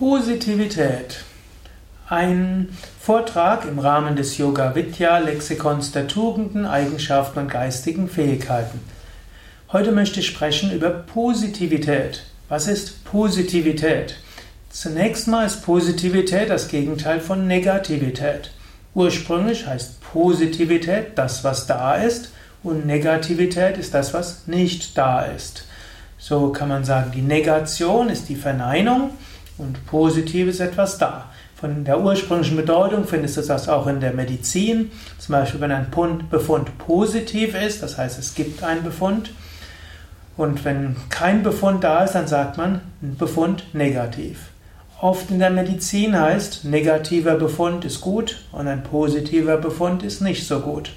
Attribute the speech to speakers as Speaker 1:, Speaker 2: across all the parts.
Speaker 1: Positivität. Ein Vortrag im Rahmen des Yoga Vidya Lexikons der Tugenden, Eigenschaften und geistigen Fähigkeiten. Heute möchte ich sprechen über Positivität. Was ist Positivität? Zunächst mal ist Positivität das Gegenteil von Negativität. Ursprünglich heißt Positivität das, was da ist, und Negativität ist das, was nicht da ist. So kann man sagen, die Negation ist die Verneinung und positiv ist etwas da. Von der ursprünglichen Bedeutung findest du das auch in der Medizin. Zum Beispiel, wenn ein Befund positiv ist, das heißt, es gibt einen Befund. Und wenn kein Befund da ist, dann sagt man Befund negativ. Oft in der Medizin heißt, negativer Befund ist gut und ein positiver Befund ist nicht so gut.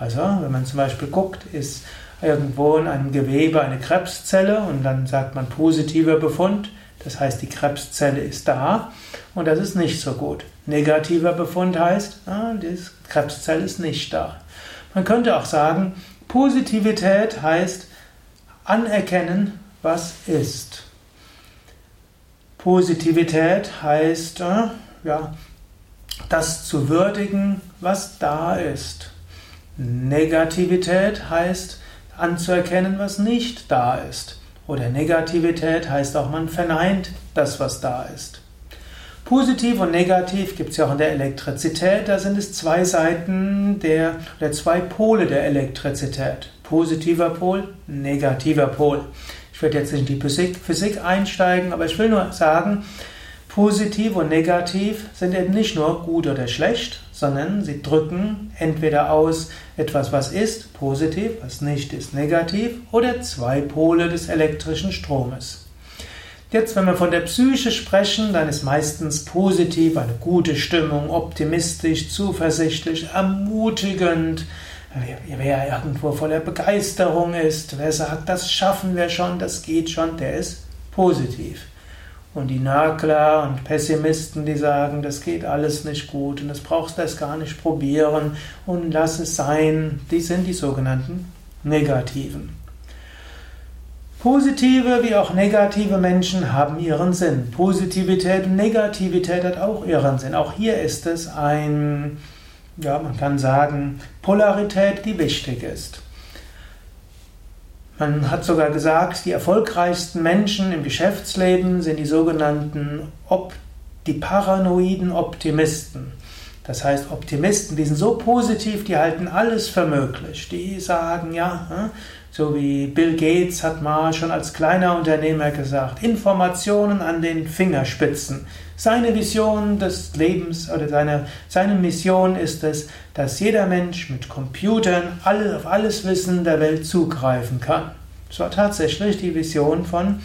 Speaker 1: Also, wenn man zum Beispiel guckt, ist irgendwo in einem Gewebe eine Krebszelle und dann sagt man positiver Befund, das heißt, die Krebszelle ist da und das ist nicht so gut. Negativer Befund heißt, ah, die Krebszelle ist nicht da. Man könnte auch sagen, Positivität heißt anerkennen, was ist. Positivität heißt, äh, ja, das zu würdigen, was da ist. Negativität heißt anzuerkennen, was nicht da ist. Oder Negativität heißt auch, man verneint das, was da ist. Positiv und negativ gibt es ja auch in der Elektrizität. Da sind es zwei Seiten der, oder zwei Pole der Elektrizität. Positiver Pol, negativer Pol. Ich werde jetzt in die Physik, Physik einsteigen, aber ich will nur sagen, positiv und negativ sind eben nicht nur gut oder schlecht, sondern sie drücken entweder aus etwas, was ist, positiv, was nicht ist, negativ, oder zwei Pole des elektrischen Stromes. Jetzt, wenn wir von der Psyche sprechen, dann ist meistens positiv eine gute Stimmung, optimistisch, zuversichtlich, ermutigend. Wer irgendwo voller Begeisterung ist, wer sagt, das schaffen wir schon, das geht schon, der ist positiv. Und die Nörgler und Pessimisten, die sagen, das geht alles nicht gut und das brauchst du erst gar nicht probieren und lass es sein, die sind die sogenannten Negativen. Positive wie auch negative Menschen haben ihren Sinn. Positivität und Negativität hat auch ihren Sinn. Auch hier ist es ein, ja, man kann sagen, Polarität, die wichtig ist. Man hat sogar gesagt, die erfolgreichsten Menschen im Geschäftsleben sind die sogenannten Op die paranoiden Optimisten. Das heißt, Optimisten, die sind so positiv, die halten alles für möglich. Die sagen, ja, hm, so wie Bill Gates hat mal schon als kleiner Unternehmer gesagt, Informationen an den Fingerspitzen. Seine Vision des Lebens oder seine, seine Mission ist es, dass jeder Mensch mit Computern alle, auf alles Wissen der Welt zugreifen kann. Das war tatsächlich die Vision von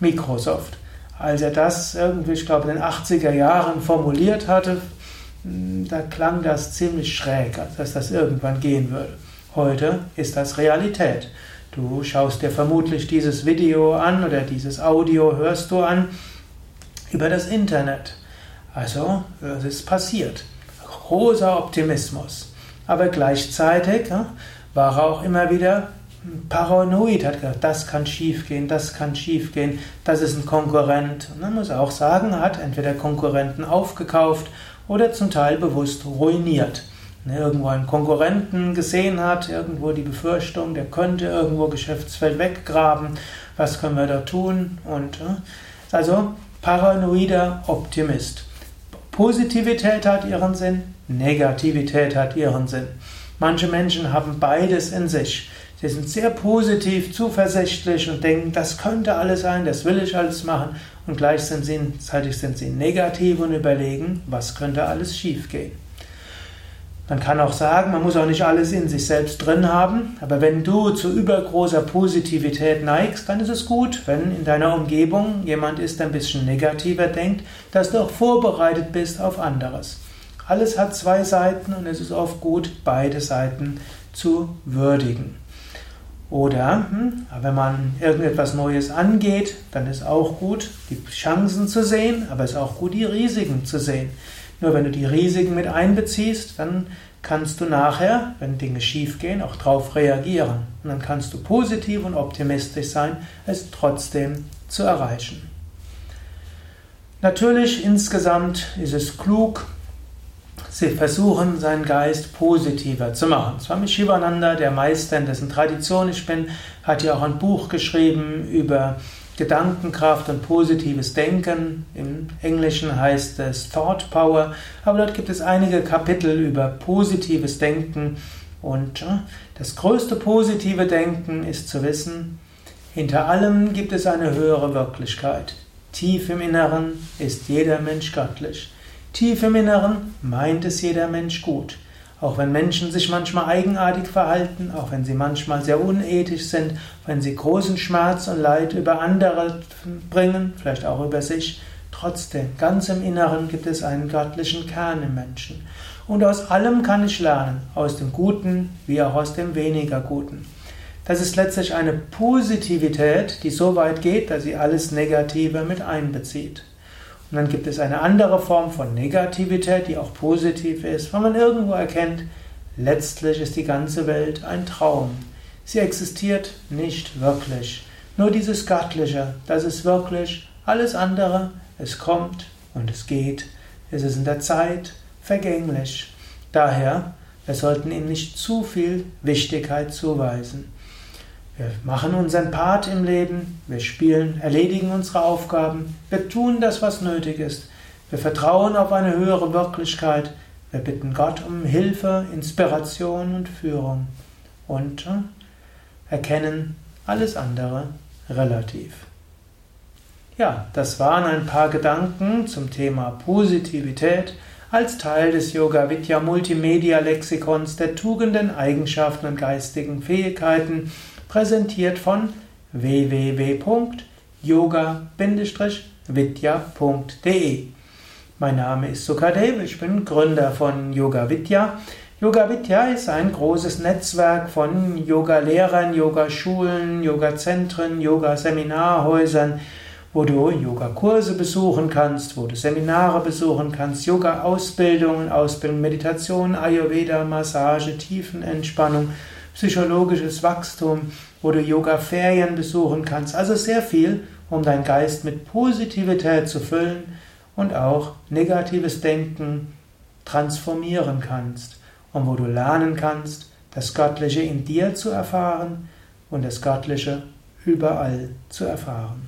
Speaker 1: Microsoft. Als er das irgendwie, ich glaube, in den 80er Jahren formuliert hatte, da klang das ziemlich schräg, dass das irgendwann gehen würde. Heute ist das Realität. Du schaust dir vermutlich dieses Video an oder dieses Audio hörst du an über das Internet. Also, es ist passiert. Großer Optimismus. Aber gleichzeitig war er auch immer wieder paranoid, hat gesagt, das kann schiefgehen, das kann schiefgehen, das ist ein Konkurrent. Und man muss auch sagen, er hat entweder Konkurrenten aufgekauft oder zum Teil bewusst ruiniert. Er irgendwo einen Konkurrenten gesehen hat, irgendwo die Befürchtung, der könnte irgendwo Geschäftsfeld weggraben, was können wir da tun? Und also paranoider Optimist. Positivität hat ihren Sinn, Negativität hat ihren Sinn. Manche Menschen haben beides in sich. Sie sind sehr positiv, zuversichtlich und denken, das könnte alles sein, das will ich alles machen. Und gleichzeitig sind sie negativ und überlegen, was könnte alles schiefgehen. Man kann auch sagen, man muss auch nicht alles in sich selbst drin haben, aber wenn du zu übergroßer Positivität neigst, dann ist es gut, wenn in deiner Umgebung jemand ist, der ein bisschen negativer denkt, dass du auch vorbereitet bist auf anderes. Alles hat zwei Seiten und es ist oft gut, beide Seiten zu würdigen. Oder hm, wenn man irgendetwas Neues angeht, dann ist auch gut, die Chancen zu sehen, aber es ist auch gut, die Risiken zu sehen. Nur wenn du die Risiken mit einbeziehst, dann kannst du nachher, wenn Dinge schiefgehen, auch darauf reagieren. Und dann kannst du positiv und optimistisch sein, es trotzdem zu erreichen. Natürlich insgesamt ist es klug, sie versuchen, seinen Geist positiver zu machen. Swami Shivananda, der Meister, in dessen Tradition ich bin, hat ja auch ein Buch geschrieben über Gedankenkraft und positives Denken. Im Englischen heißt es Thought Power, aber dort gibt es einige Kapitel über positives Denken. Und das größte positive Denken ist zu wissen, hinter allem gibt es eine höhere Wirklichkeit. Tief im Inneren ist jeder Mensch göttlich. Tief im Inneren meint es jeder Mensch gut. Auch wenn Menschen sich manchmal eigenartig verhalten, auch wenn sie manchmal sehr unethisch sind, wenn sie großen Schmerz und Leid über andere bringen, vielleicht auch über sich, trotzdem, ganz im Inneren gibt es einen göttlichen Kern im Menschen. Und aus allem kann ich lernen, aus dem Guten wie auch aus dem weniger Guten. Das ist letztlich eine Positivität, die so weit geht, dass sie alles Negative mit einbezieht. Und dann gibt es eine andere Form von Negativität, die auch positiv ist, weil man irgendwo erkennt, letztlich ist die ganze Welt ein Traum. Sie existiert nicht wirklich. Nur dieses Göttliche, das ist wirklich alles andere. Es kommt und es geht. Es ist in der Zeit vergänglich. Daher, wir sollten ihm nicht zu viel Wichtigkeit zuweisen. Wir machen unseren Part im Leben, wir spielen, erledigen unsere Aufgaben, wir tun das, was nötig ist. Wir vertrauen auf eine höhere Wirklichkeit. Wir bitten Gott um Hilfe, Inspiration und Führung und äh, erkennen alles andere relativ. Ja, das waren ein paar Gedanken zum Thema Positivität als Teil des Yoga Vidya Multimedia Lexikons der Tugenden, Eigenschaften und geistigen Fähigkeiten präsentiert von www.yoga-vidya.de. Mein Name ist Sukadev, ich bin Gründer von Yoga Vidya. Yoga Vidya ist ein großes Netzwerk von Yoga-Lehrern, Yoga-Schulen, Yoga-Zentren, Yoga-Seminarhäusern, wo du Yoga-Kurse besuchen kannst, wo du Seminare besuchen kannst, Yoga-Ausbildungen, Ausbildung, Meditation, Ayurveda, Massage, Tiefenentspannung, psychologisches Wachstum, wo du Yoga-Ferien besuchen kannst. Also sehr viel, um deinen Geist mit Positivität zu füllen und auch negatives Denken transformieren kannst. Und wo du lernen kannst, das Göttliche in dir zu erfahren und das Göttliche überall zu erfahren.